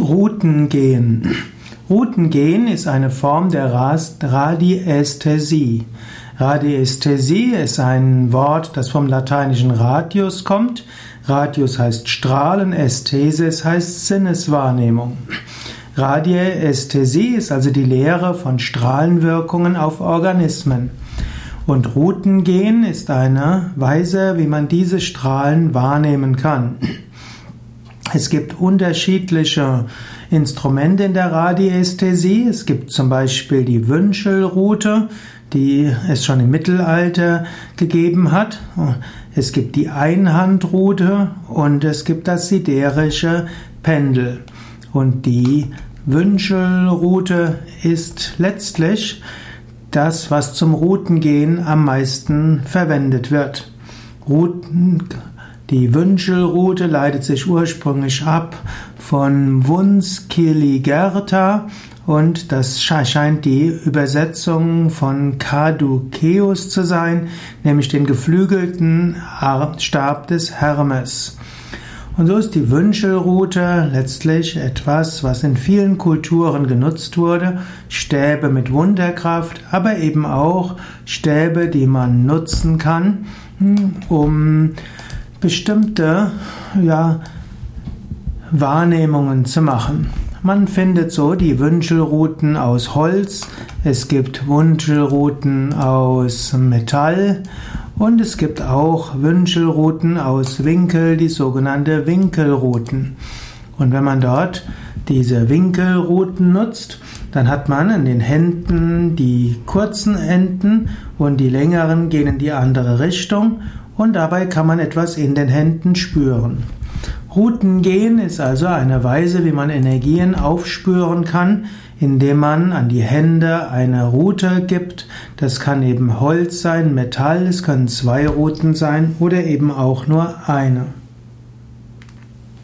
Routengehen. Routengehen ist eine Form der Radiästhesie. Radiästhesie ist ein Wort, das vom lateinischen radius kommt. Radius heißt Strahlen, Ästhesis heißt Sinneswahrnehmung. Radiästhesie ist also die Lehre von Strahlenwirkungen auf Organismen. Und Routengehen ist eine Weise, wie man diese Strahlen wahrnehmen kann. Es gibt unterschiedliche Instrumente in der Radiästhesie. Es gibt zum Beispiel die Wünschelrute, die es schon im Mittelalter gegeben hat. Es gibt die Einhandrute und es gibt das siderische Pendel. Und die Wünschelrute ist letztlich das, was zum Routengehen am meisten verwendet wird. Routen, die Wünschelrute leitet sich ursprünglich ab von Wunskiligerta und das scheint die Übersetzung von Caduceus zu sein, nämlich dem geflügelten Stab des Hermes. Und so ist die Wünschelrute letztlich etwas, was in vielen Kulturen genutzt wurde. Stäbe mit Wunderkraft, aber eben auch Stäbe, die man nutzen kann, hm, um bestimmte ja, Wahrnehmungen zu machen. Man findet so die Wünschelruten aus Holz, es gibt Wünschelruten aus Metall und es gibt auch Wünschelruten aus Winkel, die sogenannte Winkelruten. Und wenn man dort diese Winkelruten nutzt, dann hat man in den Händen die kurzen Enden und die längeren gehen in die andere Richtung und dabei kann man etwas in den Händen spüren. Routengehen ist also eine Weise, wie man Energien aufspüren kann, indem man an die Hände eine Route gibt. Das kann eben Holz sein, Metall, es können zwei Routen sein oder eben auch nur eine.